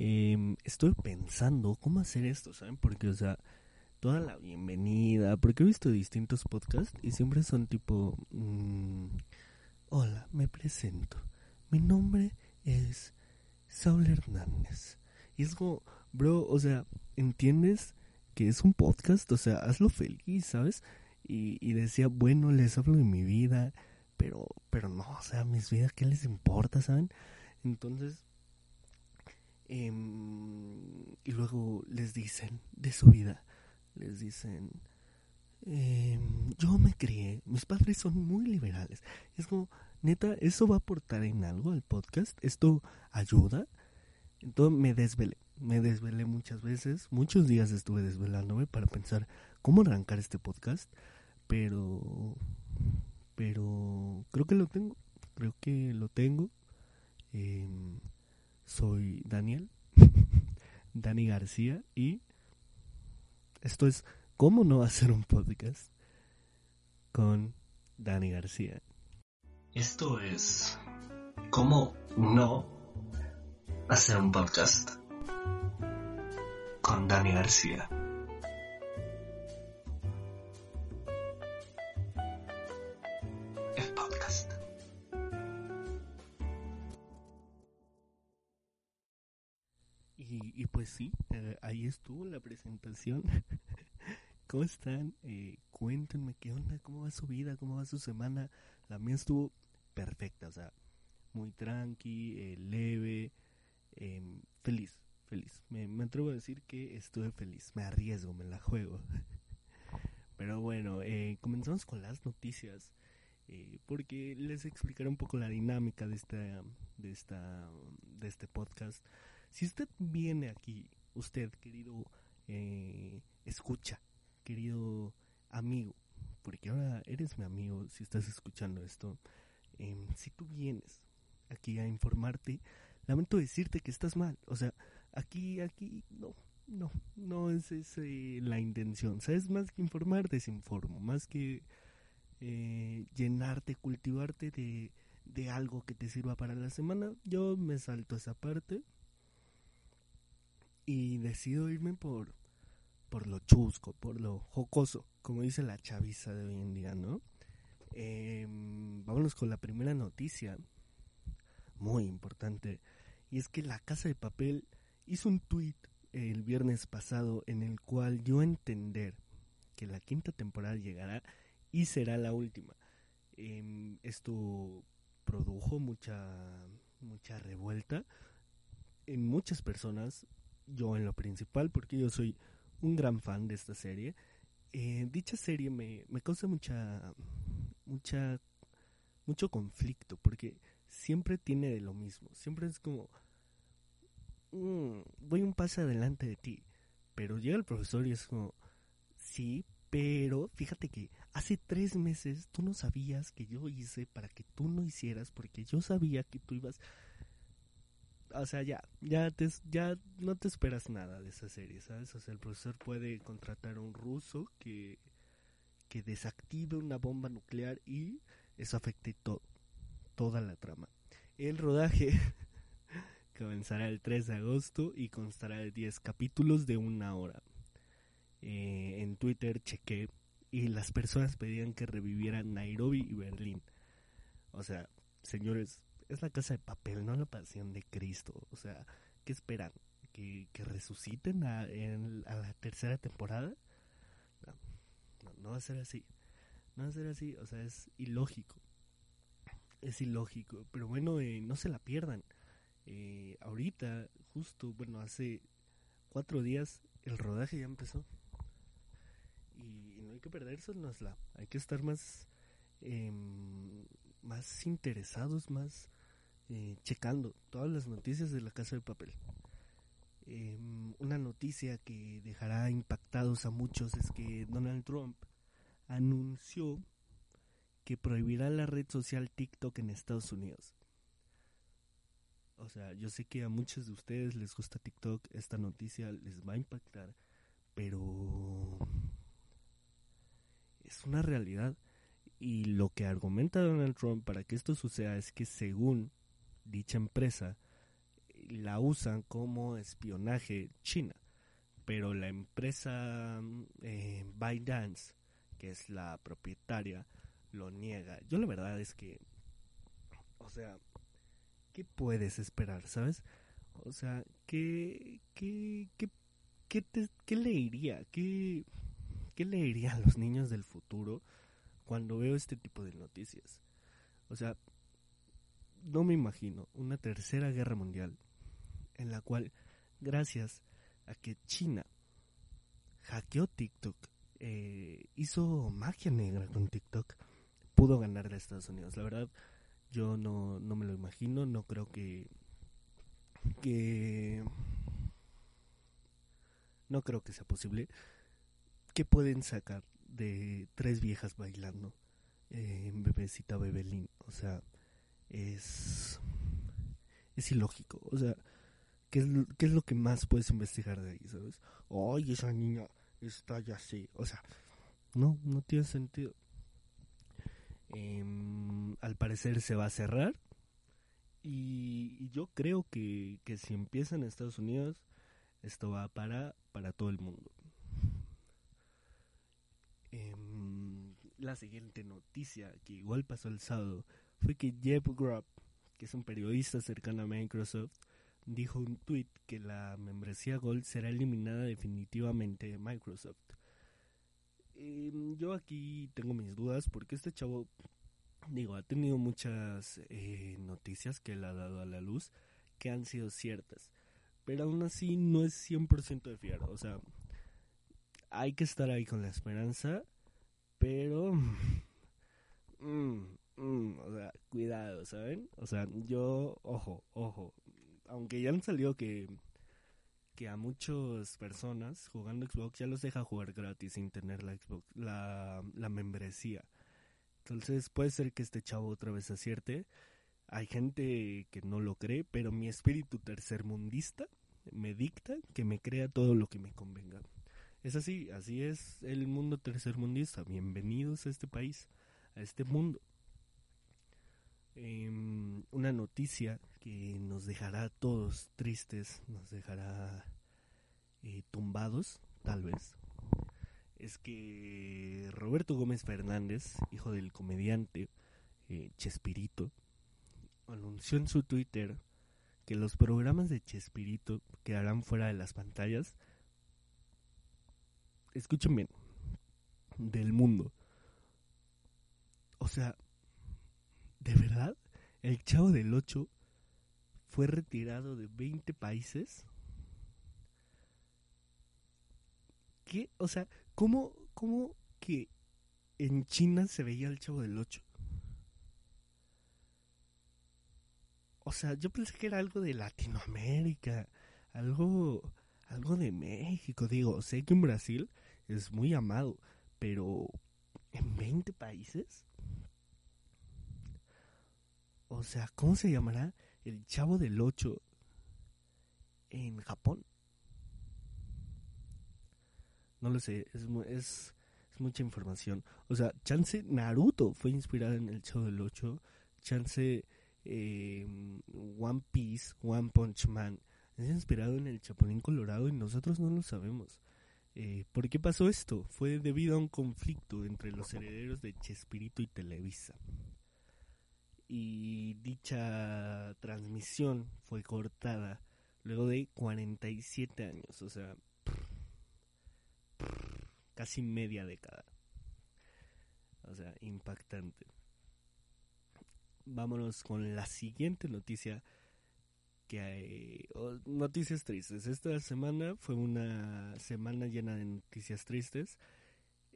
eh, estoy pensando cómo hacer esto, ¿saben? Porque, o sea, toda la bienvenida, porque he visto distintos podcasts y siempre son tipo, mm, hola, me presento, mi nombre es Saul Hernández. Y es como, bro, o sea, ¿entiendes que es un podcast? O sea, hazlo feliz, ¿sabes? Y, y decía, bueno, les hablo de mi vida, pero, pero no, o sea, mis vidas, ¿qué les importa, saben? Entonces, em, y luego les dicen de su vida, les dicen, em, yo me crié, mis padres son muy liberales. Es como, neta, ¿eso va a aportar en algo al podcast? ¿Esto ayuda? Entonces me desvelé, me desvelé muchas veces, muchos días estuve desvelándome para pensar cómo arrancar este podcast, pero, pero creo que lo tengo, creo que lo tengo. Em, soy Daniel, Dani García y esto es ¿Cómo no hacer un podcast? Con Dani García. Esto es ¿Cómo no hacer un podcast? Con Dani García. Eh, ahí estuvo la presentación. ¿Cómo están? Eh, cuéntenme qué onda, cómo va su vida, cómo va su semana. La mía estuvo perfecta, o sea, muy tranqui, eh, leve, em, feliz, feliz. Me, me atrevo a decir que estuve feliz, me arriesgo, me la juego. Pero bueno, eh, comenzamos con las noticias. eh, porque les explicaré un poco la dinámica de esta, de esta, de este podcast. Si usted viene aquí, usted querido eh, escucha, querido amigo, porque ahora eres mi amigo si estás escuchando esto, em, si tú vienes aquí a informarte, lamento decirte que estás mal, o sea, aquí, aquí, no, no, no es esa la intención, sabes, más que informar, desinformo, más que eh, llenarte, cultivarte de, de algo que te sirva para la semana, yo me salto esa parte y decido irme por por lo chusco, por lo jocoso, como dice la chaviza de hoy en día, ¿no? Eh, vámonos con la primera noticia, muy importante, y es que la Casa de Papel hizo un tweet el viernes pasado en el cual dio a entender que la quinta temporada llegará y será la última. Eh, esto produjo mucha mucha revuelta en muchas personas, yo en lo principal, porque yo soy un gran fan de esta serie. Eh, dicha serie me, me causa mucha, mucha, mucho conflicto porque siempre tiene de lo mismo. Siempre es como, mm, voy un paso adelante de ti. Pero llega el profesor y es como, sí, pero fíjate que hace tres meses tú no sabías que yo hice para que tú no hicieras porque yo sabía que tú ibas o sea, ya, ya, te, ya no te esperas nada de esa serie, ¿sabes? O sea, el profesor puede contratar a un ruso que, que desactive una bomba nuclear y eso afecte todo, toda la trama. El rodaje comenzará el 3 de agosto y constará de 10 capítulos de una hora. Eh, en Twitter chequé y las personas pedían que revivieran Nairobi y Berlín. O sea, señores, es la casa de papel, no la pasión de Cristo. O sea, ¿qué esperan? ¿Que, que resuciten a, en, a, la tercera temporada? No, no, no, va a ser así. No va a ser así, o sea, es ilógico. Es ilógico, pero bueno, eh, no se la pierdan. Eh, ahorita, justo, bueno, hace cuatro días el rodaje ya empezó. Y, no hay que perdérsela, hay que estar más, eh, más interesados, más eh, checando todas las noticias de la Casa de Papel. Eh, una noticia que dejará impactados a muchos es que Donald Trump anunció que prohibirá la red social TikTok en Estados Unidos. O sea, yo sé que a muchos de ustedes les gusta TikTok, esta noticia les va a impactar, pero es una realidad. Y lo que argumenta Donald Trump para que esto suceda es que según dicha empresa la usan como espionaje China. Pero la empresa eh, ByteDance, que es la propietaria, lo niega. Yo la verdad es que, o sea, ¿qué puedes esperar, sabes? O sea, ¿qué, qué, qué, qué, te, leería? ¿Qué, ¿Qué leería a los niños del futuro cuando veo este tipo de noticias? O sea, no me imagino una tercera guerra mundial en la cual, gracias a que China hackeó TikTok, eh, hizo magia negra con TikTok, pudo ganarle a Estados Unidos. La verdad, yo no, no me lo imagino, no creo que que no creo que sea posible. ¿Qué pueden sacar de tres viejas bailando eh, en bebecita Bebelín? O sea, es es ilógico. O sea, ¿qué es, ¿qué es lo que más puedes investigar de ahí, sabes? Ay, esa niña está ya así. O sea, no, no tiene sentido. Em, al parecer se va a cerrar. Y, yo creo que, que, si empieza en Estados Unidos, esto va para, para todo el mundo. Em, la siguiente noticia, que igual pasó el sábado, fue que Jeff Grubb, que es un periodista cercano a Microsoft, dijo un tweet que la membresía Gold será eliminada definitivamente de Microsoft. Em, yo aquí tengo mis dudas porque este chavo digo, ha tenido muchas eh, noticias que él ha dado a la luz que han sido ciertas, pero aún así no es 100% de fiar, o sea, hay que estar ahí con la esperanza, pero... Mm, mm, o sea, cuidado, ¿saben? O sea, yo, ojo, ojo, aunque ya han salido que que a muchas personas jugando Xbox ya los deja jugar gratis sin tener la Xbox la, la membresía. Entonces puede ser que este chavo otra vez acierte. Hay gente que no lo cree, pero mi espíritu tercermundista me dicta que me crea todo lo que me convenga. Es así, así es el mundo tercermundista. Bienvenidos a este país, a este mundo. Em, una noticia que nos dejará a todos tristes, nos dejará eh, tumbados, tal vez, es que Roberto Gómez Fernández, hijo del comediante eh, Chespirito, anunció en su Twitter que los programas de Chespirito quedarán fuera de las pantallas. Escuchen bien, del mundo. O sea, ¿de verdad? El Chavo del 8 fue retirado de 20 países. ¿Qué? O sea, ¿Cómo, cómo que en China se veía el chavo del 8? O sea, yo pensé que era algo de Latinoamérica, algo, algo de México. Digo, sé que en Brasil es muy amado, pero ¿en 20 países? O sea, ¿cómo se llamará el chavo del 8 en Japón? No lo sé, es, es, mucha información. O sea, chance Naruto fue inspirada en el show del 8. Chance em, One Piece, One Punch Man es inspirado en el Chapulín Colorado y nosotros no lo sabemos. Eh, ¿Por qué pasó esto? Fue debido a un conflicto entre los herederos de Chespirito y Televisa. Y dicha transmisión fue cortada luego de 47 años. O sea, casi media década. O sea, impactante. Vámonos con la siguiente noticia que hay noticias tristes. Esta semana fue una semana llena de noticias tristes.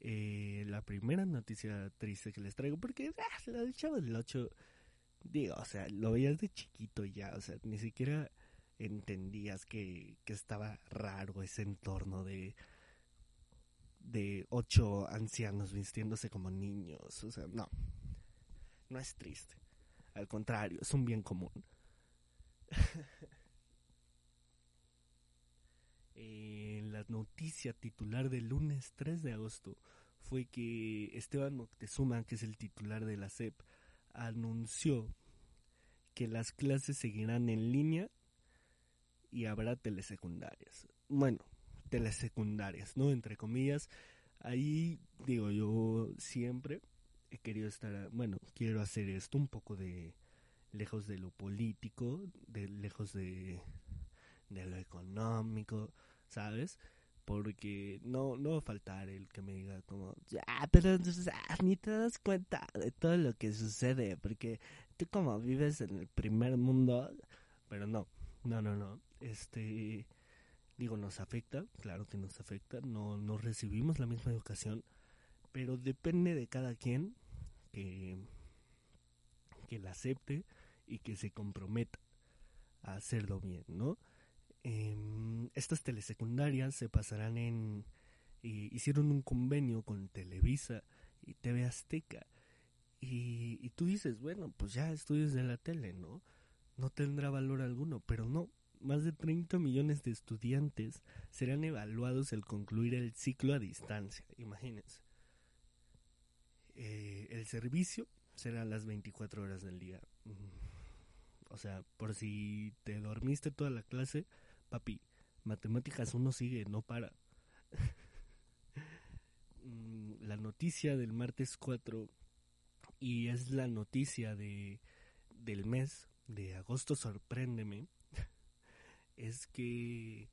Eh, la primera noticia triste que les traigo, porque ah, la del chavo del 8, digo, o sea, lo veías de chiquito ya, o sea, ni siquiera entendías que, que estaba raro ese entorno de de ocho ancianos vistiéndose como niños. O sea, no. No es triste. Al contrario, es un bien común. eh, la noticia titular del lunes 3 de agosto fue que Esteban Moctezuma, que es el titular de la SEP, anunció que las clases seguirán en línea y habrá telesecundarias. Bueno, telesecundarias, ¿no? Entre comillas. Ahí digo yo siempre he querido estar, bueno, quiero hacer esto un poco de lejos de lo político, de lejos de, de lo económico, ¿sabes? Porque no, no va a faltar el que me diga como, ya, pero ni te das cuenta de todo lo que sucede, porque tú como vives en el primer mundo, pero no, no, no, no, este, digo, nos afecta, claro que nos afecta, no, no recibimos la misma educación, pero depende de cada quien que, que la acepte y que se comprometa a hacerlo bien, ¿no? Em, estas telesecundarias se pasarán en... hicieron un convenio con Televisa y TV Azteca. Y, y tú dices, bueno, pues ya estudios de la tele, ¿no? No tendrá valor alguno, pero no. Más de 30 millones de estudiantes serán evaluados al concluir el ciclo a distancia, imagínense. Eh, el servicio será las 24 horas del día. O sea, por si te dormiste toda la clase, papi, matemáticas uno sigue, no para. Mm, la noticia del martes 4 y es la noticia de del mes de agosto sorpréndeme es que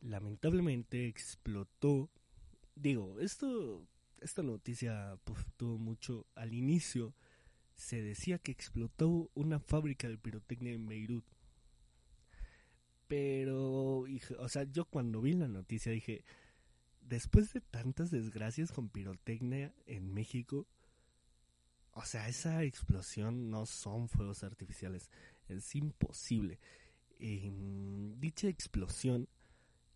lamentablemente explotó digo esto esta noticia pues, tuvo mucho al inicio se decía que explotó una fábrica de pirotecnia en Beirut pero, o sea, yo cuando vi la noticia dije, después de tantas desgracias con pirotecnia en México, o sea, esa explosión no son fuegos artificiales, es imposible. dicha explosión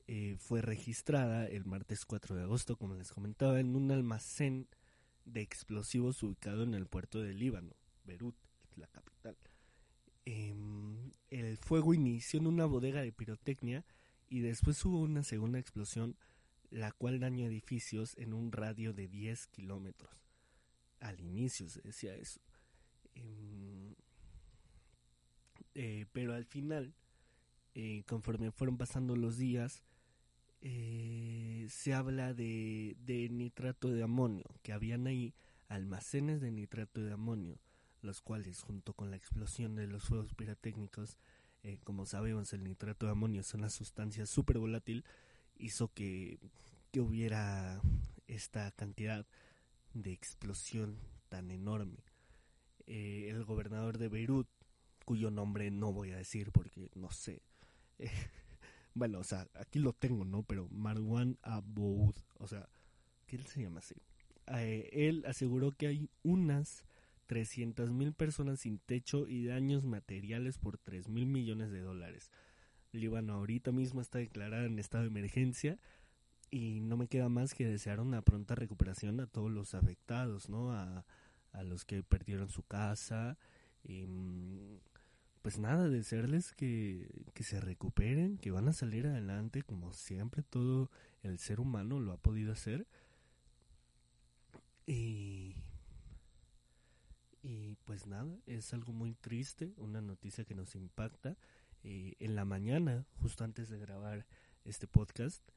eh, fue registrada el martes 4 de agosto, como les comentaba, en un almacén de explosivos ubicado en el puerto de Líbano, Beirut, la capital. Em, el fuego inició en una bodega de pirotecnia y después hubo una segunda explosión, la cual dañó edificios en un radio de 10 kilómetros. Al inicio se decía eso. Em, eh, pero al final, eh, conforme fueron pasando los días, eh, se habla de, de nitrato de amonio, que habían ahí almacenes de nitrato de amonio los cuales junto con la explosión de los fuegos pirotécnicos, eh, como sabemos el nitrato de amonio es una sustancia súper volátil, hizo que, que hubiera esta cantidad de explosión tan enorme. Eh, el gobernador de Beirut, cuyo nombre no voy a decir porque no sé, bueno, o sea, aquí lo tengo, ¿no? Pero Marwan Aboud, o sea, ¿qué él se llama así? Eh, él aseguró que hay unas 300 mil personas sin techo y daños materiales por 3 mil millones de dólares. Líbano ahorita mismo está declarada en estado de emergencia y no me queda más que desear una pronta recuperación a todos los afectados, ¿no? A, a los que perdieron su casa. Y, mm, pues nada, desearles que, que se recuperen, que van a salir adelante como siempre todo el ser humano lo ha podido hacer. Y y pues nada, es algo muy triste, una noticia que nos impacta. Eh, en la mañana, justo antes de grabar este podcast,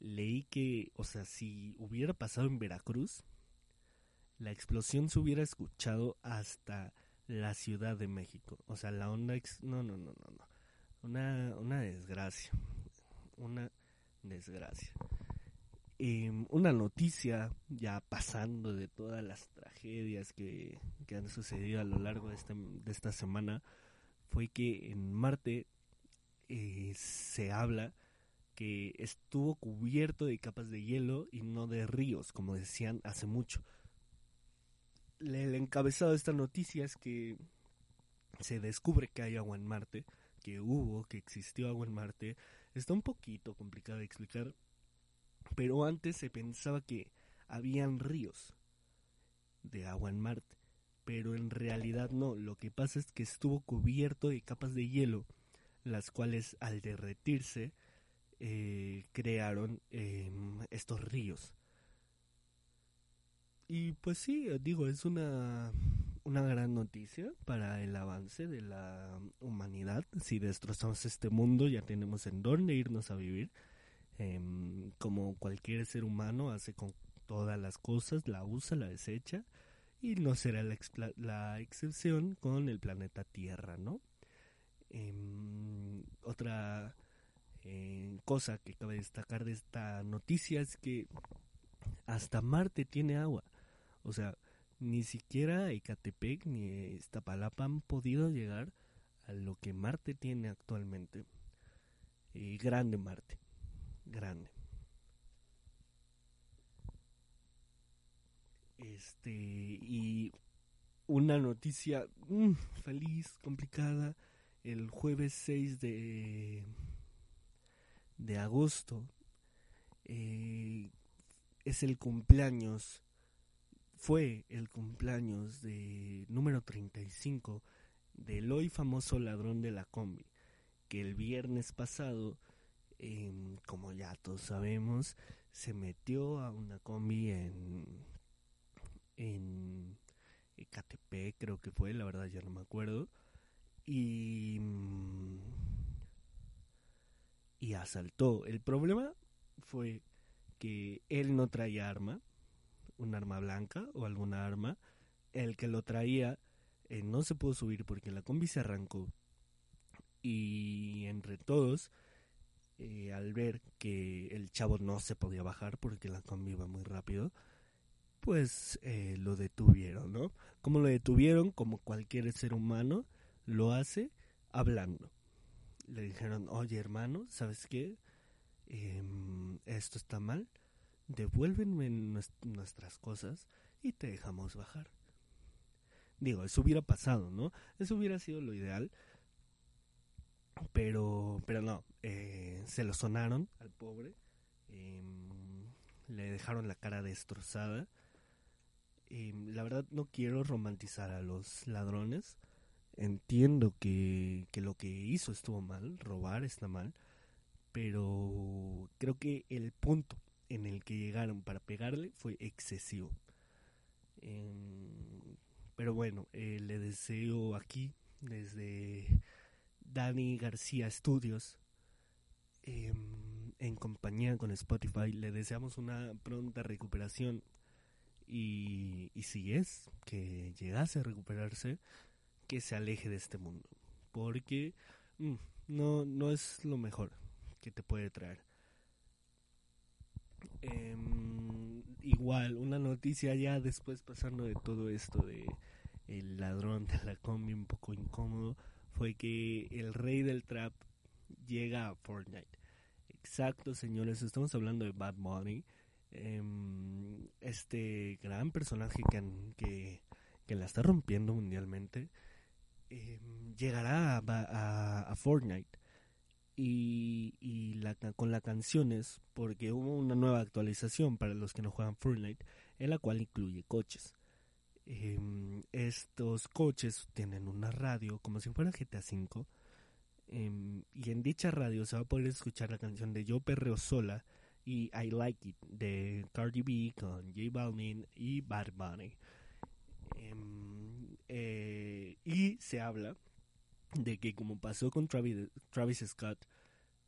leí que, o sea, si hubiera pasado en Veracruz, la explosión se hubiera escuchado hasta la Ciudad de México. O sea, la onda... Ex no, no, no, no, no. Una, una desgracia. Una desgracia. Em, una noticia ya pasando de todas las tragedias que, han sucedido a lo largo de, este, de esta semana fue que en Marte eh, se habla que estuvo cubierto de capas de hielo y no de ríos, como decían hace mucho. El encabezado de esta noticia es que se descubre que hay agua en Marte, que hubo, que existió agua en Marte. Está un poquito complicado de explicar, pero antes se pensaba que habían ríos de agua en Marte, pero en realidad no. Lo que pasa es que estuvo cubierto de capas de hielo, las cuales al derretirse eh, crearon em, estos ríos. Y pues sí, digo, es una, una gran noticia para el avance de la humanidad. Si destrozamos este mundo, ya tenemos en dónde irnos a vivir. Em, como cualquier ser humano hace con todas las cosas, la usa, la desecha. Y no será la, excepción con el planeta Tierra, ¿no? Em, otra eh, cosa que cabe destacar de esta noticia es que hasta Marte tiene agua. O sea, ni siquiera Ecatepec ni Iztapalapa han podido llegar a lo que Marte tiene actualmente. Y grande Marte, grande. Este, y una noticia mm, feliz, complicada, el jueves 6 de, de agosto eh, es el cumpleaños, fue el cumpleaños de número 35 del hoy famoso ladrón de la combi, que el viernes pasado, em, como ya todos sabemos, se metió a una combi en, en Ecatepec, creo que fue, la verdad ya no me acuerdo, y, mm, y asaltó. El problema fue que él no traía arma, un arma blanca o alguna arma. El que lo traía eh, no se pudo subir porque la combi se arrancó. Y entre todos, eh, al ver que el chavo no se podía bajar porque la combi iba muy rápido, pues eh, lo detuvieron, ¿no? Como lo detuvieron, como cualquier ser humano lo hace hablando. Le dijeron, oye hermano, ¿sabes qué? Em, esto está mal, devuélvenme nues- nuestras cosas y te dejamos bajar. Digo, eso hubiera pasado, ¿no? Eso hubiera sido lo ideal. Pero, pero no, eh, se lo sonaron al pobre. em, le dejaron la cara destrozada. Em, la verdad no quiero romantizar a los ladrones. Entiendo que, que lo que hizo estuvo mal, robar está mal. Pero creo que el punto en el que llegaron para pegarle fue excesivo. Em, pero bueno, eh, le deseo aquí, desde Dani García Studios, em, en compañía con Spotify, le deseamos una pronta recuperación. Y, y si es que llegase a recuperarse, que se aleje de este mundo. Porque mm, no, no es lo mejor que te puede traer. Em, igual, una noticia ya después pasando de todo esto de el ladrón de la combi un poco incómodo fue que el rey del trap llega a Fortnite. Exacto, señores, estamos hablando de Bad Bunny, em, este gran personaje que, que, la está rompiendo mundialmente, em, llegará a, a- a Fortnite y, la, con las canciones, porque hubo una nueva actualización para los que no juegan Fortnite, en la cual incluye coches. Em, estos coches tienen una radio como si fuera GTA V. em, y en dicha radio se va a poder escuchar la canción de Yo Perreo Sola y I Like It de Cardi B con J Balvin y Bad Bunny. Em, eh, y se habla de que como pasó con Travis, Travis Scott,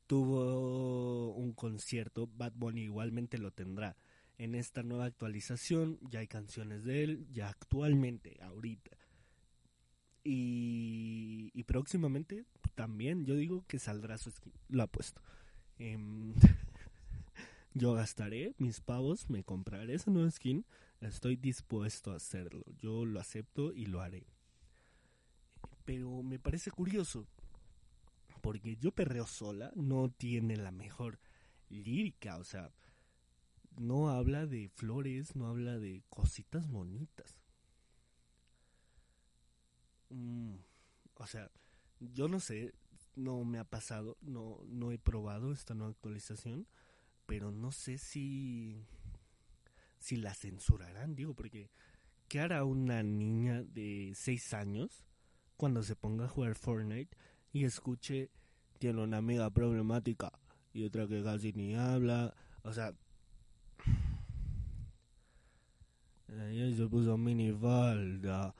tuvo un concierto, Bad Bunny igualmente lo tendrá. En esta nueva actualización ya hay canciones de él, ya actualmente, ahorita. Y, y próximamente también, yo digo que saldrá su skin, lo apuesto. Em, yo gastaré mis pavos, me compraré esa nueva skin, estoy dispuesto a hacerlo, yo lo acepto y lo haré. Pero me parece curioso, porque yo perreo sola no tiene la mejor lírica, o sea, no habla de flores, no habla de cositas bonitas. Mm, o sea, yo no sé, no me ha pasado, no, no he probado esta nueva actualización, pero no sé si, si la censurarán, digo, porque ¿qué hará una niña de 6 años cuando se ponga a jugar Fortnite y escuche tiene una amiga problemática y otra que casi ni habla? O sea, ella se puso minifalda.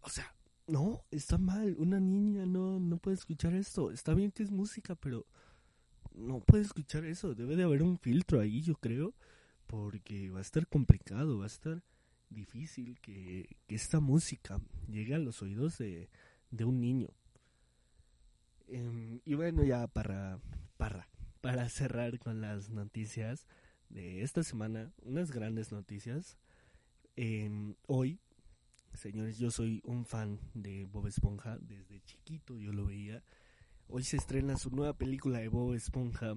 o sea, no, está mal. Una niña no, no puede escuchar esto. Está bien que es música, pero no puede escuchar eso. Debe de haber un filtro ahí, yo creo, porque va a estar complicado, va a estar difícil que, que esta música llegue a los oídos de, de un niño. Em, y bueno, ya para, para, para cerrar con las noticias de esta semana, unas grandes noticias. Em, hoy, señores, yo soy un fan de Bob Esponja, desde chiquito yo lo veía. Hoy se estrena su nueva película de Bob Esponja,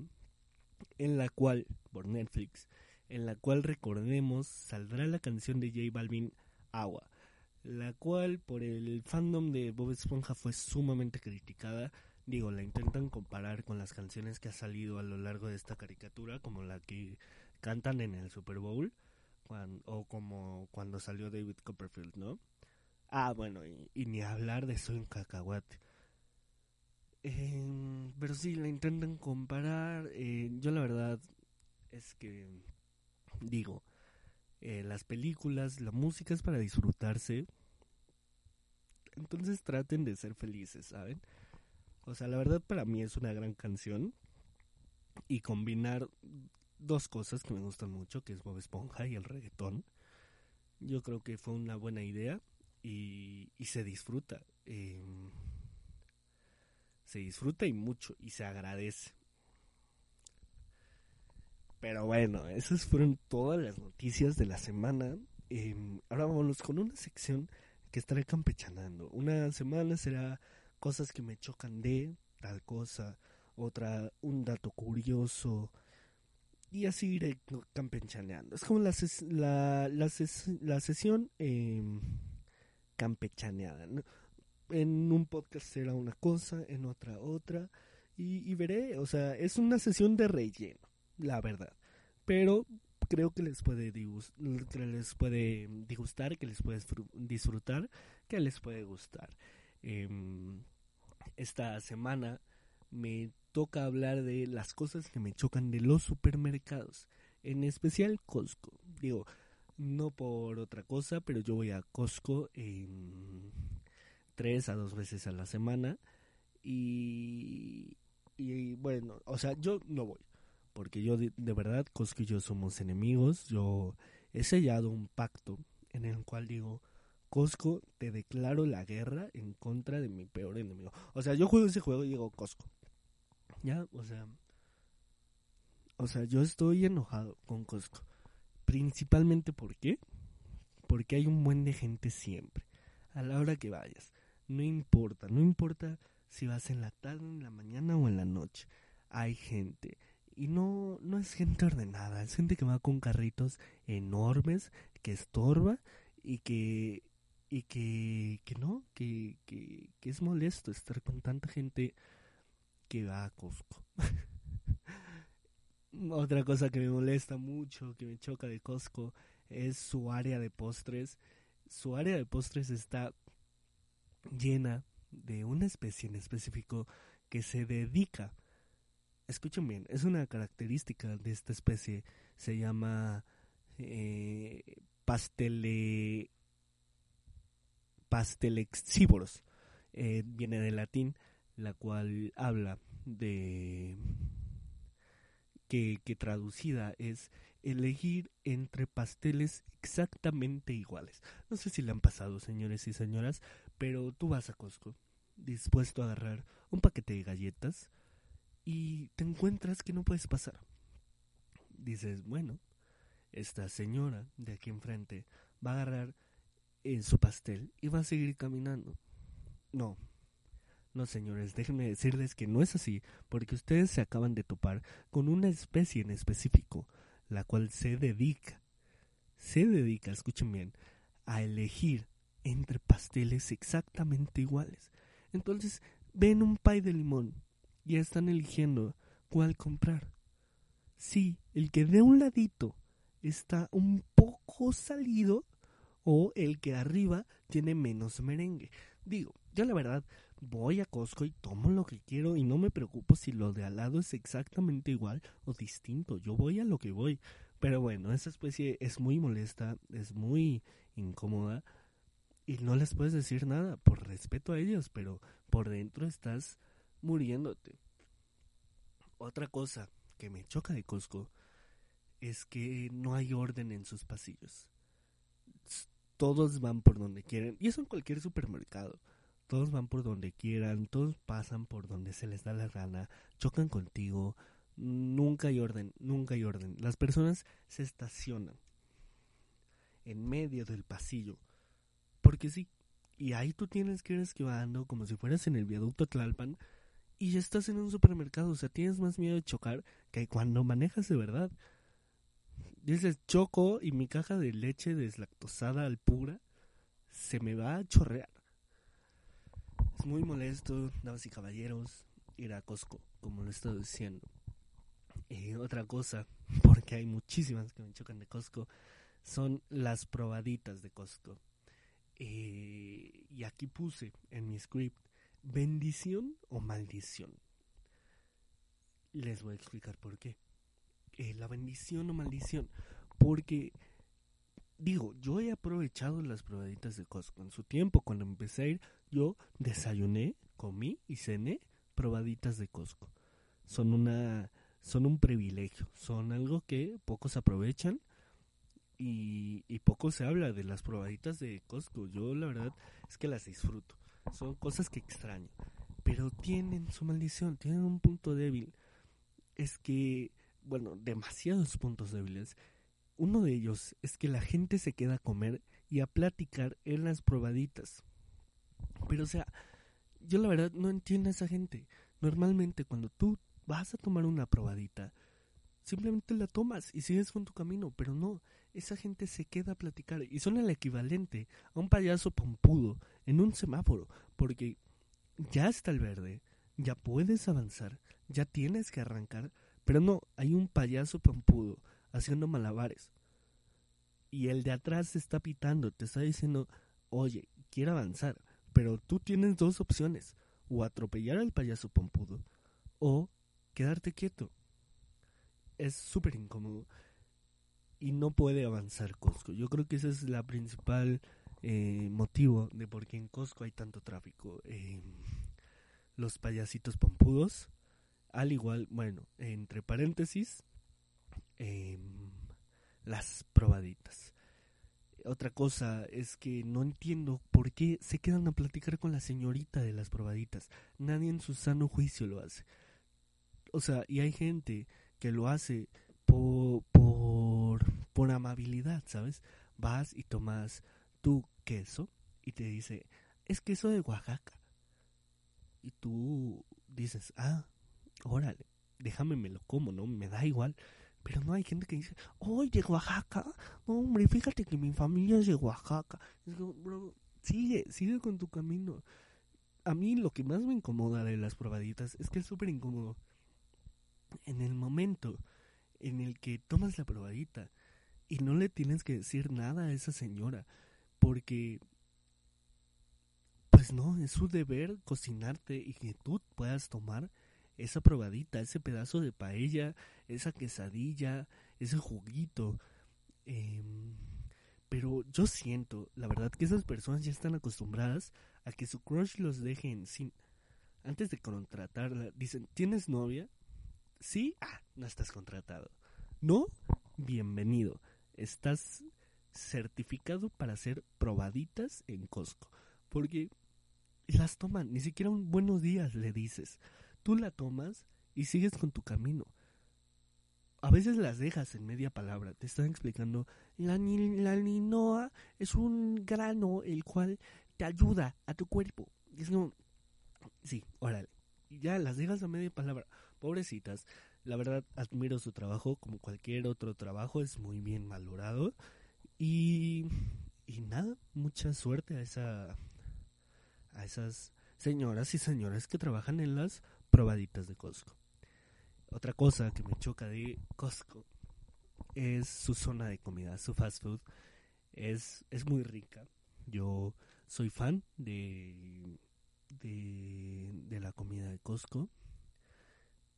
en la cual, por Netflix, en la cual recordemos saldrá la canción de J Balvin Agua, la cual por el fandom de Bob Esponja fue sumamente criticada digo, la intentan comparar con las canciones que ha salido a lo largo de esta caricatura, como la que cantan en el Super Bowl, o como cuando salió David Copperfield, ¿no? Ah, bueno, y, ni hablar de Soy un cacahuate. Eh, pero sí, la intentan comparar. Eh, yo la verdad es que digo, eh, las películas, la música es para disfrutarse. Entonces traten de ser felices, ¿saben? O sea, la verdad para mí es una gran canción. Y combinar dos cosas que me gustan mucho, que es Bob Esponja y el reggaetón. Yo creo que fue una buena idea y, se disfruta. Em, se disfruta y mucho y se agradece. Pero bueno, esas fueron todas las noticias de la semana. Em, ahora vamos con una sección que estaré campechanando. Una semana será cosas que me chocan de tal cosa, otra un dato curioso y así iré campechaneando. Es como la, la, la, sesión eh, campechaneada. En un podcast será una cosa, en otra otra y, y veré, o sea, es una sesión de relleno, la verdad. Pero creo que les puede que les puede disgustar, que les puede disfrutar, que les puede gustar. Em, esta semana me toca hablar de las cosas que me chocan de los supermercados, en especial Costco. Digo, no por otra cosa, pero yo voy a Costco en tres a dos veces a la semana y, y bueno, o sea, yo no voy, porque yo de, de verdad Costco y yo somos enemigos, yo he sellado un pacto en el cual digo, Costco, te declaro la guerra en contra de mi peor enemigo. O sea, yo juego ese juego y digo Costco. Ya, o sea. O sea, yo estoy enojado con Costco. Principalmente ¿por qué? Porque hay un buen de gente siempre. A la hora que vayas. No importa, no importa si vas en la tarde, en la mañana o en la noche. Hay gente. Y no, no es gente ordenada, es gente que va con carritos enormes, que estorba y que y que, que no, que, que, que es molesto estar con tanta gente que va a Costco. Otra cosa que me molesta mucho, que me choca de Costco, es su área de postres. Su área de postres está llena de una especie en específico que se dedica, escuchen bien, es una característica de esta especie, se llama eh, pastele pastelexívoros. Eh, viene del latín, la cual habla de que, que traducida es elegir entre pasteles exactamente iguales. No sé si le han pasado, señores y señoras, pero tú vas a Costco dispuesto a agarrar un paquete de galletas y te encuentras que no puedes pasar. Dices, bueno, esta señora de aquí enfrente va a agarrar en su pastel y va a seguir caminando. No, no señores, déjenme decirles que no es así, porque ustedes se acaban de topar con una especie en específico, la cual se dedica, se dedica, escuchen bien, a elegir entre pasteles exactamente iguales. Entonces, ven un pay de limón y están eligiendo cuál comprar. Sí, el que de un ladito está un poco salido o el que arriba tiene menos merengue. Digo, yo la verdad voy a Costco y tomo lo que quiero y no me preocupo si lo de al lado es exactamente igual o distinto. Yo voy a lo que voy. Pero bueno, esa especie es muy molesta, es muy incómoda y no les puedes decir nada por respeto a ellos, pero por dentro estás muriéndote. Otra cosa que me choca de Costco es que no hay orden en sus pasillos. Todos van por donde quieren, y eso en cualquier supermercado. Todos van por donde quieran, todos pasan por donde se les da la gana, chocan contigo. Nunca hay orden, nunca hay orden. Las personas se estacionan en medio del pasillo. Porque sí, y ahí tú tienes que ir esquivando como si fueras en el viaducto Tlalpan y ya estás en un supermercado. O sea, tienes más miedo de chocar que cuando manejas de verdad. Dices, choco y mi caja de leche deslactosada al pura se me va a chorrear. Es muy molesto, damas y caballeros, ir a Costco, como lo estado diciendo. Y otra cosa, porque hay muchísimas que me chocan de Costco, son las probaditas de Costco. Eh, y aquí puse en mi script, bendición o maldición. Les voy a explicar por qué. Eh, la bendición o maldición. Porque, digo, yo he aprovechado las probaditas de Costco. En su tiempo, cuando empecé a ir, yo desayuné, comí y cené probaditas de Costco. Son una son un privilegio, son algo que pocos aprovechan y, y, poco se habla de las probaditas de Costco. Yo la verdad es que las disfruto. Son cosas que extraño. Pero tienen su maldición, tienen un punto débil. Es que bueno, demasiados puntos débiles. Uno de ellos es que la gente se queda a comer y a platicar en las probaditas. Pero o sea, yo la verdad no entiendo a esa gente. Normalmente cuando tú vas a tomar una probadita, simplemente la tomas y sigues con tu camino, pero no, esa gente se queda a platicar y son el equivalente a un payaso pompudo en un semáforo, porque ya está el verde, ya puedes avanzar, ya tienes que arrancar, pero no, hay un payaso pompudo haciendo malabares. Y el de atrás te está pitando, te está diciendo, oye, quiero avanzar. Pero tú tienes dos opciones, o atropellar al payaso pompudo, o quedarte quieto. Es súper incómodo. Y no puede avanzar Costco. Yo creo que ese es la principal eh, motivo de por qué en Costco hay tanto tráfico. Eh, los payasitos pompudos al igual, bueno, entre paréntesis, em, las probaditas. Otra cosa es que no entiendo por qué se quedan a platicar con la señorita de las probaditas. Nadie en su sano juicio lo hace. O sea, y hay gente que lo hace por, por, por amabilidad, ¿sabes? Vas y tomas tu queso y te dice, es queso de Oaxaca. Y tú dices, ah, órale, déjame me lo como, ¿no? Me da igual. Pero no hay gente que dice, ¡Oye, de Oaxaca! hombre, fíjate que mi familia es de Oaxaca. bro, sigue, sigue con tu camino. A mí lo que más me incomoda de las probaditas es que es súper incómodo. En el momento en el que tomas la probadita y no le tienes que decir nada a esa señora, porque pues no, es su deber cocinarte y que tú puedas tomar esa probadita, ese pedazo de paella, esa quesadilla, ese juguito. Em, pero yo siento, la verdad, que esas personas ya están acostumbradas a que su crush los deje en sin. Antes de contratarla, dicen, ¿tienes novia? Sí, ah, no estás contratado. No, bienvenido. Estás certificado para hacer probaditas en Costco. Porque las toman, ni siquiera un buenos días le dices. Tú la tomas y sigues con tu camino. A veces las dejas en media palabra. Te están explicando, la, la linoa es un grano el cual te ayuda a tu cuerpo. Y es como, sí, órale. Ya las dejas a media palabra. Pobrecitas. La verdad, admiro su trabajo como cualquier otro trabajo. Es muy bien valorado. Y, y nada, mucha suerte a esa a esas señoras y señores que trabajan en las probaditas de Costco. Otra cosa que me choca de Costco es su zona de comida, su fast food. Es, es muy rica. Yo soy fan de, de, de la comida de Costco.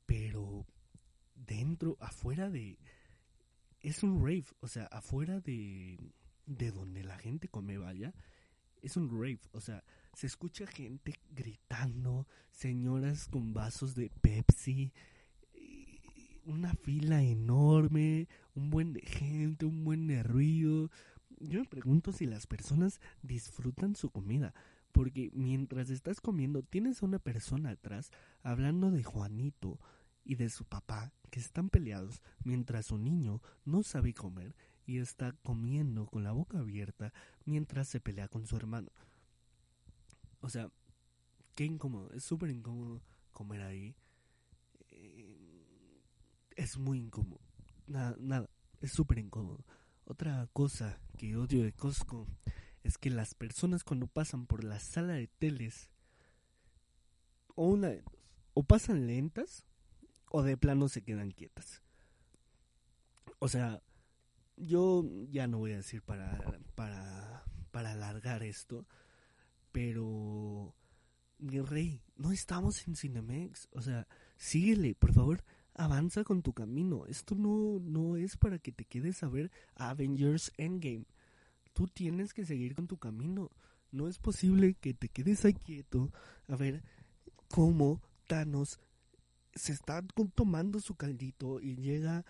Pero dentro, afuera de... Es un rave, o sea, afuera de, de donde la gente come, vaya, es un rave, o sea, se escucha gente gritando, señoras con vasos de Pepsi, una fila enorme, un buen de gente, un buen de ruido. Yo me pregunto si las personas disfrutan su comida, porque mientras estás comiendo tienes a una persona atrás hablando de Juanito y de su papá que están peleados mientras su niño no sabe comer y está comiendo con la boca abierta mientras se pelea con su hermano. O sea, qué incómodo, es súper incómodo comer ahí. Eh, es muy incómodo. Nada, nada, es súper incómodo. Otra cosa que odio de Costco es que las personas cuando pasan por la sala de teles, o una de dos, o pasan lentas, o de plano se quedan quietas. O sea, yo ya no voy a decir para, para, para alargar esto, pero mi rey, no estamos en Cinemex. O sea, síguele, por favor, avanza con tu camino. Esto no, no es para que te quedes a ver Avengers Endgame. Tú tienes que seguir con tu camino. No es posible que te quedes ahí quieto a ver cómo Thanos se está tomando su caldito y llega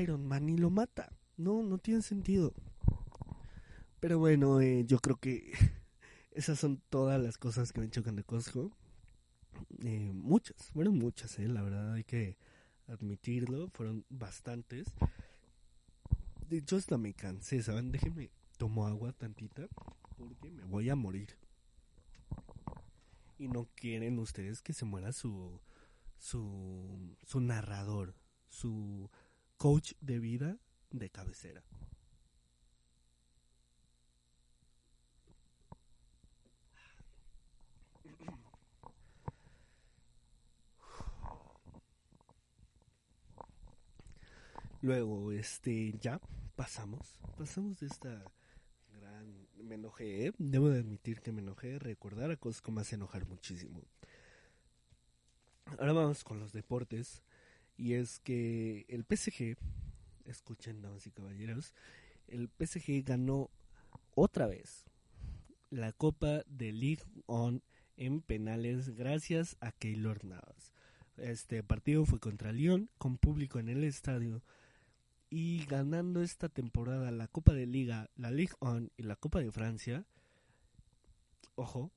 Iron Man y lo mata. No, no tiene sentido. Pero bueno, eh, yo creo que esas son todas las cosas que me chocan de Costco. Eh, muchas, fueron muchas, eh, la verdad hay que admitirlo, fueron bastantes. De hecho, hasta me cansé, ¿saben? Déjenme, tomo agua tantita, porque me voy a morir. Y no quieren ustedes que se muera su, su, su narrador, su coach de vida de cabecera. Luego, este, ya pasamos, pasamos de esta gran... Me enojé, debo de admitir que me enojé, recordar a cosas como hace enojar muchísimo. Ahora vamos con los deportes, y es que el PSG, escuchen damas y caballeros, el PSG ganó otra vez la Copa de League On en penales gracias a Keylor Navas. Este partido fue contra Lyon con público en el estadio y ganando esta temporada la Copa de Liga, la Ligue 1 y la Copa de Francia, ojo,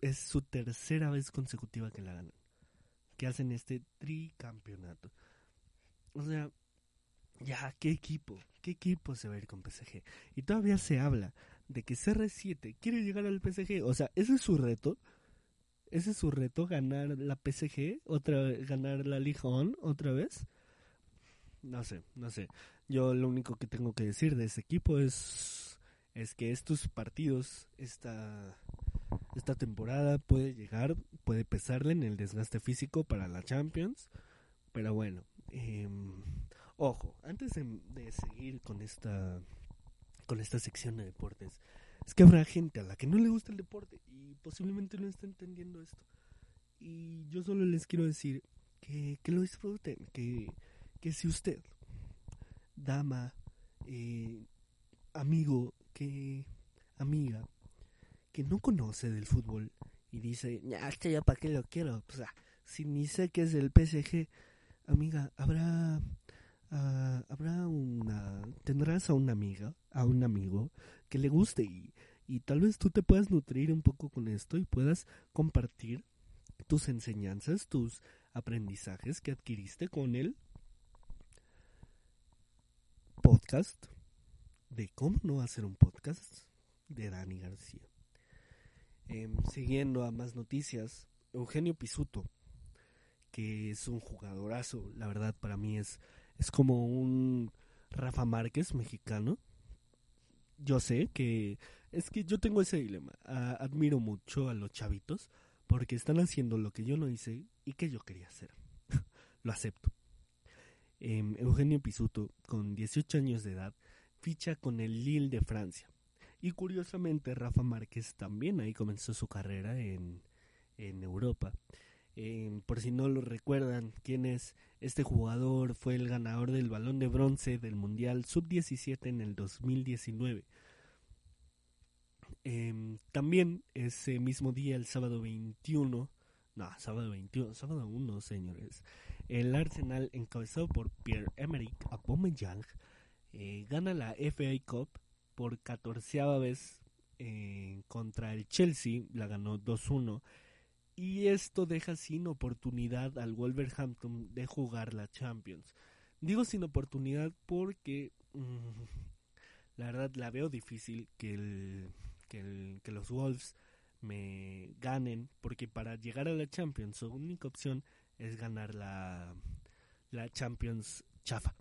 es su tercera vez consecutiva que la ganan, que hacen este tricampeonato. O sea, ya, ¿qué equipo? ¿Qué equipo se va a ir con PSG? Y todavía se habla de que CR7 quiere llegar al PSG. O sea, ese es su reto. Ese es su reto, ganar la PSG, otra ganar la Ligue 1 otra vez no sé, no sé. Yo lo único que tengo que decir de ese equipo es, es que estos partidos, esta, esta temporada puede llegar, puede pesarle en el desgaste físico para la Champions. Pero bueno, em, ojo, antes de, seguir con esta, con esta sección de deportes, es que habrá gente a la que no le gusta el deporte y posiblemente no está entendiendo esto. Y yo solo les quiero decir que, que lo disfruten, que que si usted, dama, eh, amigo, que amiga, que no conoce del fútbol y dice, ya, este ya para qué lo quiero, o sea, si ni sé qué es el PSG, amiga, habrá, uh, habrá una, tendrás a una amiga, a un amigo que le guste y, y tal vez tú te puedas nutrir un poco con esto y puedas compartir tus enseñanzas, tus aprendizajes que adquiriste con él podcast de cómo no hacer un podcast de Dani García. Em, siguiendo a más noticias, Eugenio Pisuto, que es un jugadorazo, la verdad para mí es, es como un Rafa Márquez mexicano. Yo sé que es que yo tengo ese dilema. admiro mucho a los chavitos porque están haciendo lo que yo no hice y que yo quería hacer. lo acepto. Em, Eugenio Pisuto, con 18 años de edad, ficha con el Lille de Francia. Y curiosamente Rafa Márquez también ahí comenzó su carrera en, en Europa. Em, por si no lo recuerdan, quién es este jugador, fue el ganador del balón de bronce del Mundial Sub-17 en el 2019. Em, también ese mismo día, el sábado 21, no, sábado 21, sábado 1, señores, el Arsenal, encabezado por Pierre-Emerick Aubameyang, eh, gana la FA Cup por catorceava vez eh, contra el Chelsea, la ganó 2-1, y esto deja sin oportunidad al Wolverhampton de jugar la Champions. Digo sin oportunidad porque mm, la verdad la veo difícil que, el, que, que los Wolves me ganen, porque para llegar a la Champions su única opción es ganar la, la Champions chafa,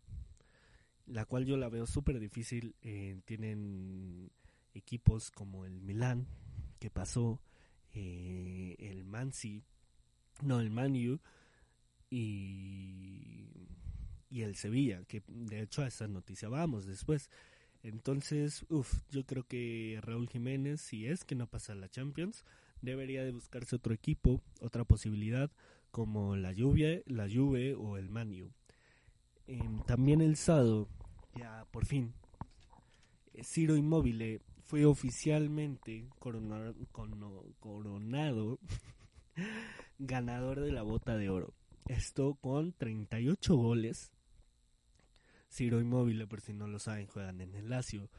la cual yo la veo súper difícil. Eh, tienen equipos como el Milan, que pasó, eh, el Mansi, no, el Manu y, y el Sevilla, que de hecho a esa noticia vamos después. Entonces, uff, yo creo que Raúl Jiménez, si es que no pasa la Champions, debería de buscarse otro equipo, otra posibilidad, como la lluvia, la Juve o el Manu. Em, también el sábado, ya por fin, eh, Ciro Inmóvil fue oficialmente coronado, coronado ganador de la bota de oro. Esto con 38 goles. Ciro Inmóvil, por si no lo saben, juegan en el Lazio.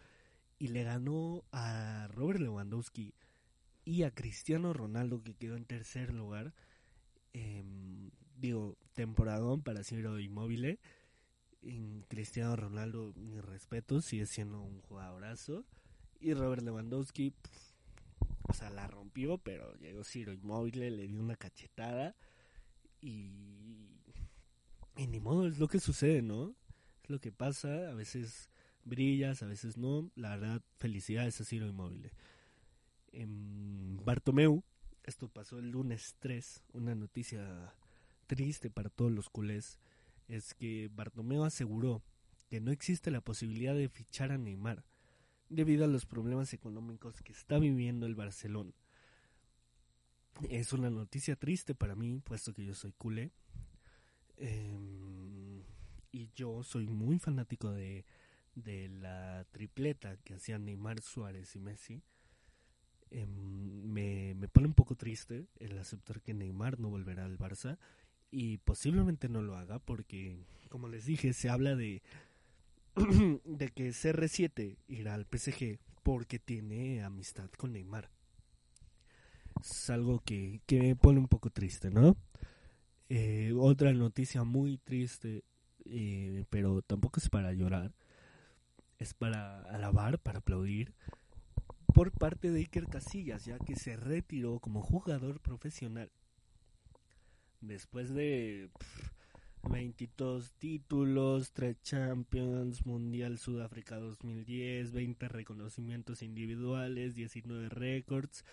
Y le ganó a Robert Lewandowski y a Cristiano Ronaldo, que quedó en tercer lugar. Em, digo, temporadón para Ciro Inmóvil. Cristiano Ronaldo, mi respeto, sigue siendo un jugadorazo. Y Robert Lewandowski, o sea, la rompió, pero llegó Ciro Inmóvil, le dio una cachetada y, ni modo, es lo que sucede, ¿no? Es lo que pasa, a veces brillas, a veces no. La verdad, felicidades a Ciro Inmóvil. En Bartomeu, esto pasó el lunes 3, una noticia triste para todos los culés, es que Bartomeu aseguró que no existe la posibilidad de fichar a Neymar debido a los problemas económicos que está viviendo el Barcelona. Es una noticia triste para mí, puesto que yo soy culé. Em, y yo soy muy fanático de, de la tripleta que hacían Neymar, Suárez y Messi. Em, me, me pone un poco triste el aceptar que Neymar no volverá al Barça y posiblemente no lo haga porque, como les dije, se habla de de que CR7 irá al PSG porque tiene amistad con Neymar. Es algo que, me pone un poco triste, ¿no? Eh, otra noticia muy triste, eh, pero tampoco es para llorar, es para alabar, para aplaudir, por parte de Iker Casillas, ya que se retiró como jugador profesional. Después de 22 títulos, 3 Champions, Mundial Sudáfrica 2010, 20 reconocimientos individuales, 19 récords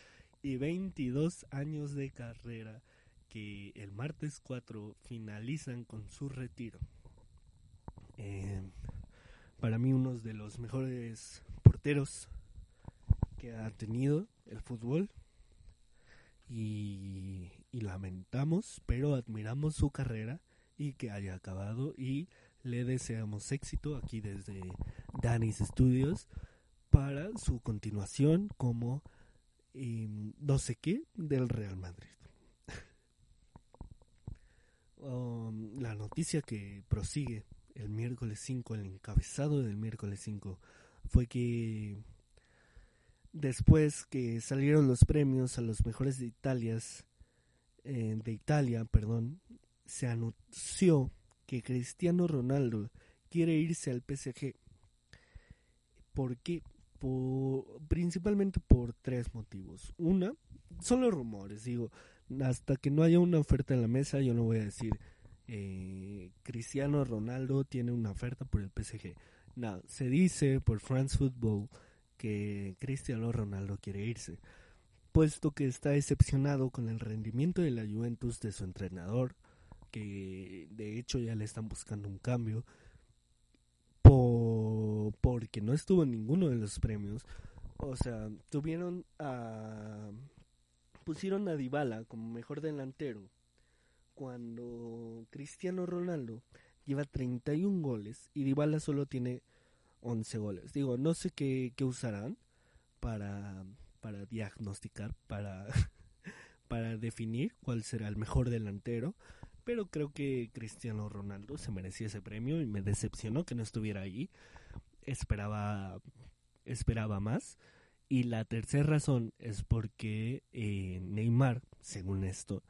y 22 años de carrera que el martes 4 finalizan con su retiro. Eh, para mí uno de los mejores porteros ha tenido el fútbol y, y lamentamos, pero admiramos su carrera y que haya acabado y le deseamos éxito aquí desde Danis Studios para su continuación como em, no sé qué del Real Madrid. Um, la noticia que prosigue el miércoles 5, el encabezado del miércoles 5, fue que después que salieron los premios a los mejores de Italia, eh, de Italia, perdón, se anunció que Cristiano Ronaldo quiere irse al PSG. ¿Por qué? principalmente por tres motivos. Una, son los rumores, digo, hasta que no haya una oferta en la mesa, yo no voy a decir eh, Cristiano Ronaldo tiene una oferta por el PSG. No, se dice por France Football que Cristiano Ronaldo quiere irse, puesto que está decepcionado con el rendimiento de la Juventus de su entrenador, que de hecho ya le están buscando un cambio porque no estuvo en ninguno de los premios. O sea, tuvieron a pusieron a Dybala como mejor delantero cuando Cristiano Ronaldo lleva 31 goles y Dybala solo tiene 11 goles. Digo, no sé qué, qué usarán para, para diagnosticar, para, para definir cuál será el mejor delantero. Pero creo que Cristiano Ronaldo se merecía ese premio y me decepcionó que no estuviera allí. Esperaba, esperaba más. Y la tercera razón es porque eh, Neymar, según esto,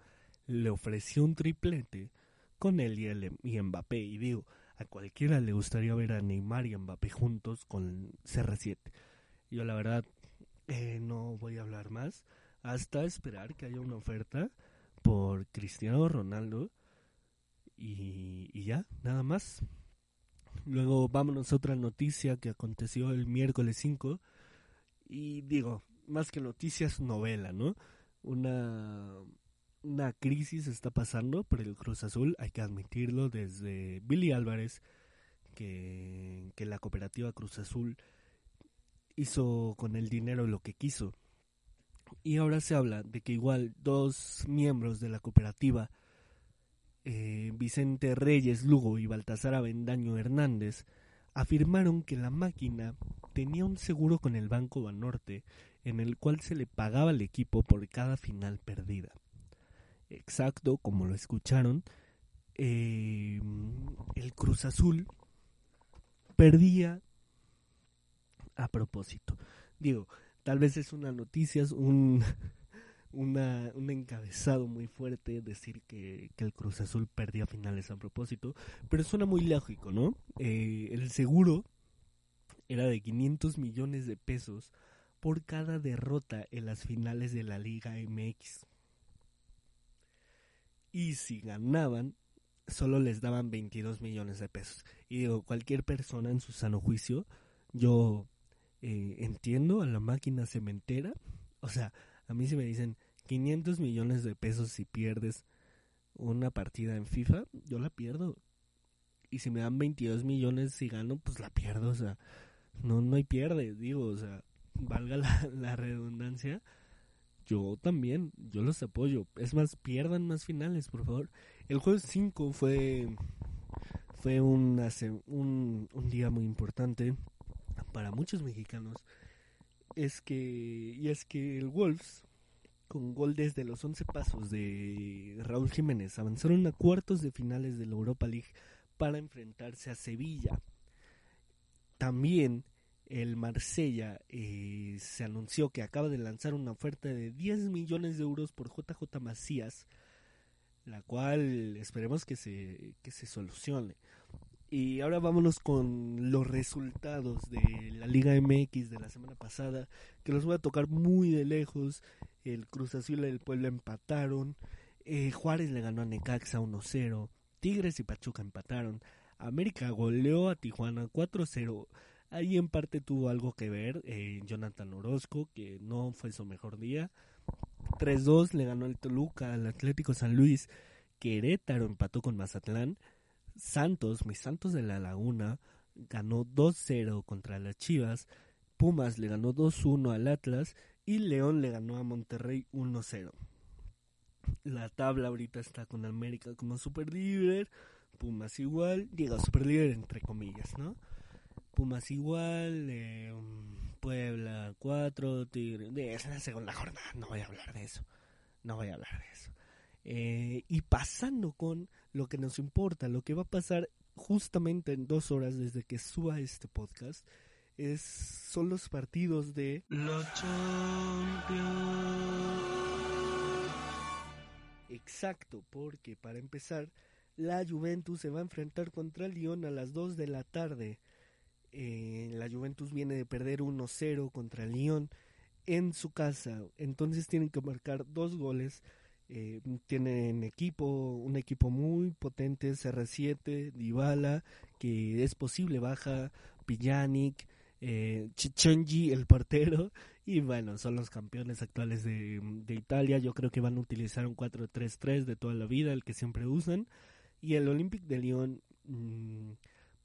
le ofreció un triplete con él y, el, y Mbappé. Y digo, a cualquiera le gustaría ver a Neymar y Mbappé juntos con CR7. Yo la verdad eh, no voy a hablar más hasta esperar que haya una oferta por Cristiano Ronaldo y, ya, nada más. Luego vámonos a otra noticia que aconteció el miércoles 5 y digo, más que noticias, novela, ¿no? Una, una crisis está pasando por el Cruz Azul, hay que admitirlo, desde Billy Álvarez, que, la cooperativa Cruz Azul hizo con el dinero lo que quiso. Y ahora se habla de que igual dos miembros de la cooperativa, eh, Vicente Reyes Lugo y Baltasar Avendaño Hernández, afirmaron que la máquina tenía un seguro con el Banco Banorte en el cual se le pagaba al equipo por cada final perdida. Exacto, como lo escucharon, eh, el Cruz Azul perdía a propósito. Digo, tal vez es una noticia, es un, una, un encabezado muy fuerte decir que, que, el Cruz Azul perdía finales a propósito, pero suena muy lógico, ¿no? Eh, el seguro era de 500 millones de pesos por cada derrota en las finales de la Liga MX. Y si ganaban, solo les daban 22 millones de pesos. Y digo, cualquier persona en su sano juicio, yo eh, entiendo a la máquina cementera. O sea, a mí si me dicen 500 millones de pesos si pierdes una partida en FIFA, yo la pierdo. Y si me dan 22 millones si gano, pues la pierdo. O sea, no, no hay pierde, digo, o sea, valga la, la redundancia. Yo también, yo los apoyo. Es más, pierdan más finales, por favor. El jueves 5 fue, fue un, un, un día muy importante para muchos mexicanos. Es que, y es que el Wolves, con gol desde los 11 pasos de Raúl Jiménez, avanzaron a cuartos de finales de la Europa League para enfrentarse a Sevilla. También el Marsella eh, se anunció que acaba de lanzar una oferta de 10 millones de euros por JJ Macías, la cual esperemos que se, que se solucione. Y ahora vámonos con los resultados de la Liga MX de la semana pasada, que los voy a tocar muy de lejos. El Cruz Azul y el Puebla empataron. Eh, Juárez le ganó a Necaxa 1-0. Tigres y Pachuca empataron. América goleó a Tijuana 4-0. Ahí en parte tuvo algo que ver eh, Jonathan Orozco, que no fue su mejor día. 3-2 le ganó el Toluca al Atlético San Luis. Querétaro empató con Mazatlán. Santos, mis Santos de la Laguna, ganó 2-0 contra las Chivas. Pumas le ganó 2-1 al Atlas. Y León le ganó a Monterrey 1-0. La tabla ahorita está con América como super líder. Pumas igual. Digo, super líder entre comillas, ¿no? Pumas igual, eh, Puebla 4, Tigre. Es la segunda jornada, no voy a hablar de eso. No voy a hablar de eso. Eh, y pasando con lo que nos importa, lo que va a pasar justamente en dos horas desde que suba este podcast, es, son los partidos de los Champions. Exacto, porque para empezar, la Juventus se va a enfrentar contra el Lyon a las 2 de la tarde. Eh, la Juventus viene de perder 1-0 contra el Lyon en su casa, entonces tienen que marcar dos goles. Eh, tienen equipo, un equipo muy potente, CR7, Dybala, que es posible baja, Pjanic, eh, el portero, y bueno, son los campeones actuales de, Italia. Yo creo que van a utilizar un 4-3-3 de toda la vida, el que siempre usan. Y el Olympique de Lyon mmm,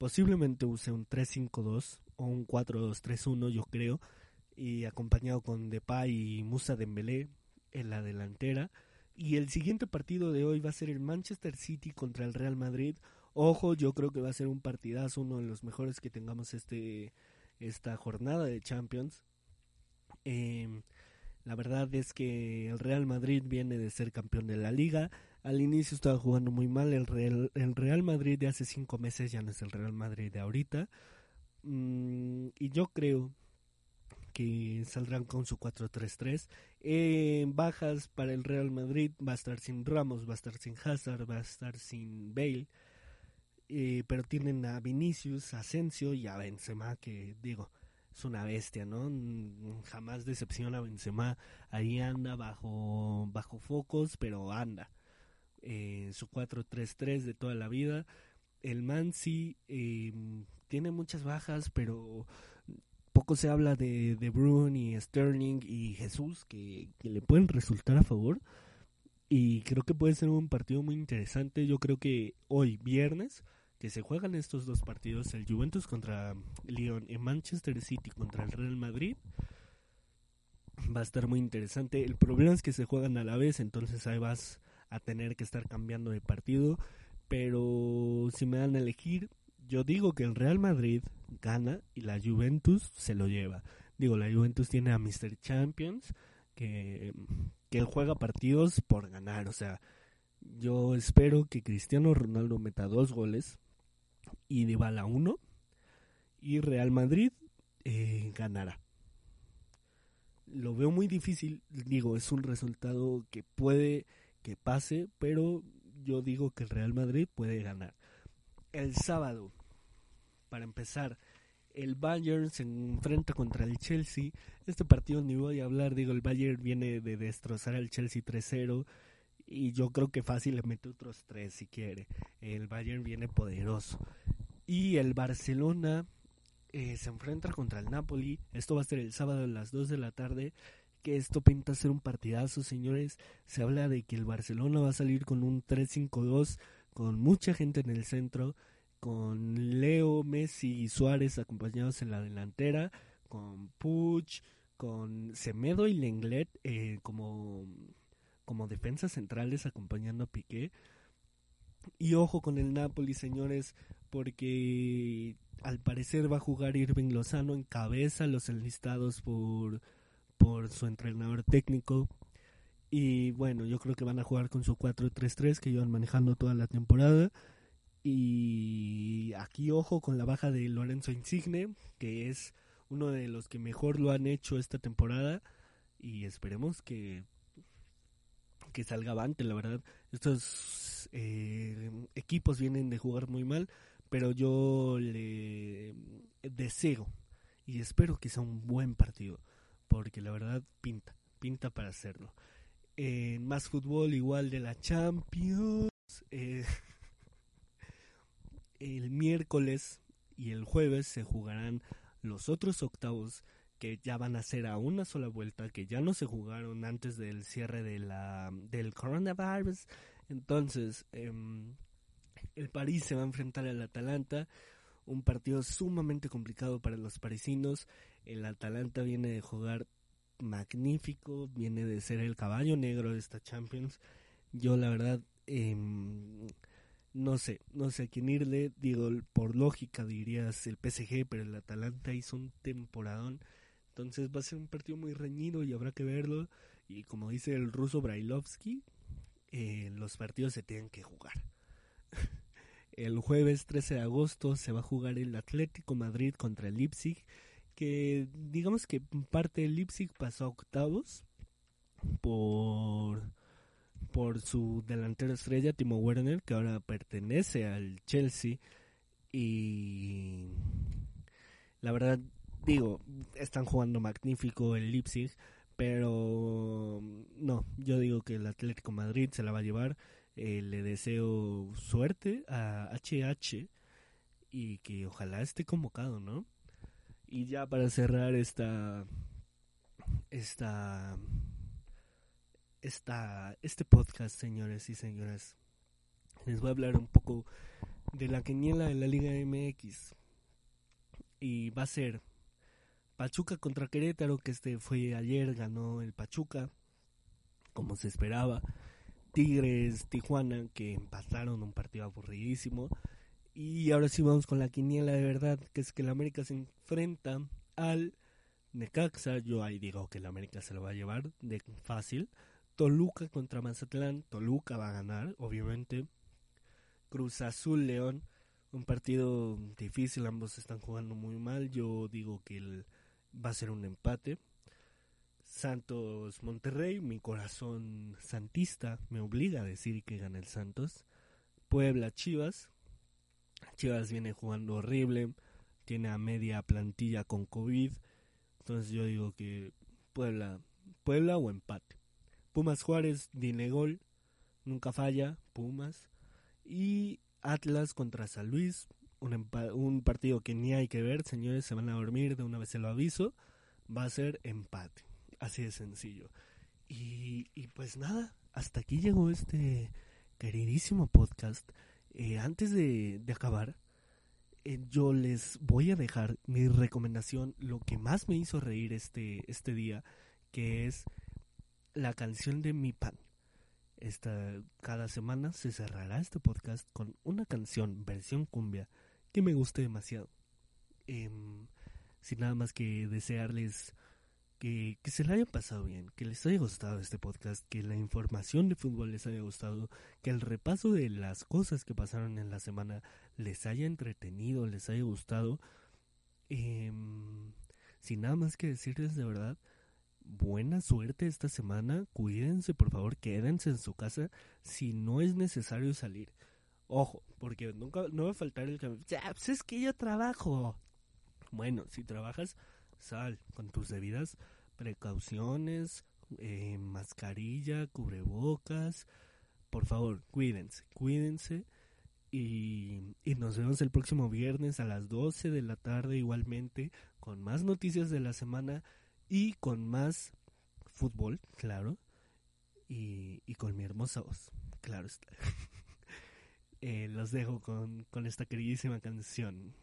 posiblemente use un 3-5-2 o un 4-2-3-1, yo creo, y acompañado con Depay y Musa Dembélé en la delantera. Y el siguiente partido de hoy va a ser el Manchester City contra el Real Madrid. Ojo, yo creo que va a ser un partidazo, uno de los mejores que tengamos este esta jornada de Champions. Eh, La verdad es que el Real Madrid viene de ser campeón de la liga. Al inicio estaba jugando muy mal. El Real, el Real Madrid de hace cinco meses ya no es el Real Madrid de ahorita. Mm, y yo creo que saldrán con su 4-3-3. Eh, bajas para el Real Madrid va a estar sin Ramos, va a estar sin Hazard, va a estar sin Bale. Eh, pero tienen a Vinicius, Asensio y a Benzema, que digo, es una bestia, ¿no? Mm, jamás decepciona a Benzema. Ahí anda bajo, bajo focos, pero anda. Eh, su 4-3-3 de toda la vida. El Mansi eh, tiene muchas bajas, pero poco se habla de, de Brun y Sterling y Jesús que, que le pueden resultar a favor. Y creo que puede ser un partido muy interesante. Yo creo que hoy, viernes, que se juegan estos dos partidos, el Juventus contra Lyon y Manchester City contra el Real Madrid, va a estar muy interesante. El problema es que se juegan a la vez, entonces ahí vas a tener que estar cambiando de partido. Pero si me dan a elegir, yo digo que el Real Madrid gana y la Juventus se lo lleva. Digo, la Juventus tiene a Mr. Champions que, que él juega partidos por ganar. O sea, yo espero que Cristiano Ronaldo meta dos goles y Dybala uno y Real Madrid eh, ganará. Lo veo muy difícil, digo, es un resultado que puede que pase, pero yo digo que el Real Madrid puede ganar. El sábado, para empezar, el Bayern se enfrenta contra el Chelsea. Este partido ni voy a hablar, digo, el Bayern viene de destrozar al Chelsea 3-0 y yo creo que fácil le mete otros 3 si quiere. El Bayern viene poderoso. Y el Barcelona eh, se enfrenta contra el Napoli. Esto va a ser el sábado a las 2 de la tarde. Que esto pinta ser un partidazo, señores. Se habla de que el Barcelona va a salir con un 3-5-2, con mucha gente en el centro, con Leo, Messi y Suárez acompañados en la delantera, con Puch, con Semedo y Lenglet eh, como, como defensas centrales acompañando a Piqué. Y ojo con el Napoli, señores, porque al parecer va a jugar Irving Lozano en cabeza los enlistados por, por su entrenador técnico. Y bueno, yo creo que van a jugar con su 4-3-3 que llevan manejando toda la temporada. Y aquí ojo con la baja de Lorenzo Insigne, que es uno de los que mejor lo han hecho esta temporada. Y esperemos que, que salga avante, la verdad. Estos eh, equipos vienen de jugar muy mal, pero yo le deseo y espero que sea un buen partido, porque la verdad pinta, pinta para hacerlo. Eh, más fútbol igual de la Champions. Eh, el miércoles y el jueves se jugarán los otros octavos que ya van a ser a una sola vuelta, que ya no se jugaron antes del cierre de la, del coronavirus. Entonces, eh, el París se va a enfrentar al Atalanta, un partido sumamente complicado para los parisinos. El Atalanta viene de jugar magnífico, viene de ser el caballo negro de esta Champions. Yo la verdad eh, no sé, no sé a quién irle, digo, por lógica dirías el PSG, pero el Atalanta hizo un temporadón, entonces va a ser un partido muy reñido y habrá que verlo, y como dice el ruso Brailovsky, eh, los partidos se tienen que jugar. el jueves 13 de agosto se va a jugar el Atlético Madrid contra el Leipzig, que digamos que parte del Leipzig pasó a octavos por por su delantero estrella Timo Werner, que ahora pertenece al Chelsea. Y la verdad, digo, están jugando magnífico el Leipzig, pero no, yo digo que el Atlético Madrid se la va a llevar. Eh, le deseo suerte a HH y que ojalá esté convocado, ¿no? Y ya para cerrar esta esta esta, este podcast, señores y señoras. Les voy a hablar un poco de la quiniela de la Liga MX. Y va a ser Pachuca contra Querétaro, que este fue ayer, ganó el Pachuca, como se esperaba. Tigres, Tijuana, que empataron un partido aburridísimo. Y ahora sí vamos con la quiniela de verdad, que es que el América se enfrenta al Necaxa, yo ahí digo que el América se lo va a llevar de fácil. Toluca contra Mazatlán, Toluca va a ganar, obviamente. Cruz Azul León, un partido difícil, ambos están jugando muy mal. Yo digo que el, va a ser un empate. Santos Monterrey, mi corazón santista me obliga a decir que gana el Santos. Puebla Chivas. Chivas viene jugando horrible, tiene a media plantilla con COVID. Entonces yo digo que Puebla, Puebla o empate. Pumas Juárez, Dinegol, nunca falla, Pumas. Y Atlas contra San Luis, un, un, partido que ni hay que ver, señores, se van a dormir, de una vez se lo aviso, va a ser empate, así de sencillo. Y, y pues nada, hasta aquí llegó este queridísimo podcast. Eh, antes de, acabar, eh, yo les voy a dejar mi recomendación, lo que más me hizo reír este, este día, que es la canción de Mi Pan. Esta, cada semana se cerrará este podcast con una canción, versión cumbia, que me guste demasiado. Eh, sin nada más que desearles que, se le hayan pasado bien, que les haya gustado este podcast, que la información de fútbol les haya gustado, que el repaso de las cosas que pasaron en la semana les haya entretenido, les haya gustado. Eh, sin nada más que decirles de verdad, buena suerte esta semana, cuídense por favor, quédense en su casa si no es necesario salir. Ojo, porque nunca no va a faltar el ya, pues es que yo trabajo. Bueno, si trabajas, sal con tus debidas precauciones, eh, mascarilla, cubrebocas. Por favor, cuídense, cuídense. Y, y, nos vemos el próximo viernes a las 12 de la tarde igualmente con más noticias de la semana y con más fútbol, claro, y, y con mi hermosa voz, claro está. eh, los dejo con, con esta queridísima canción.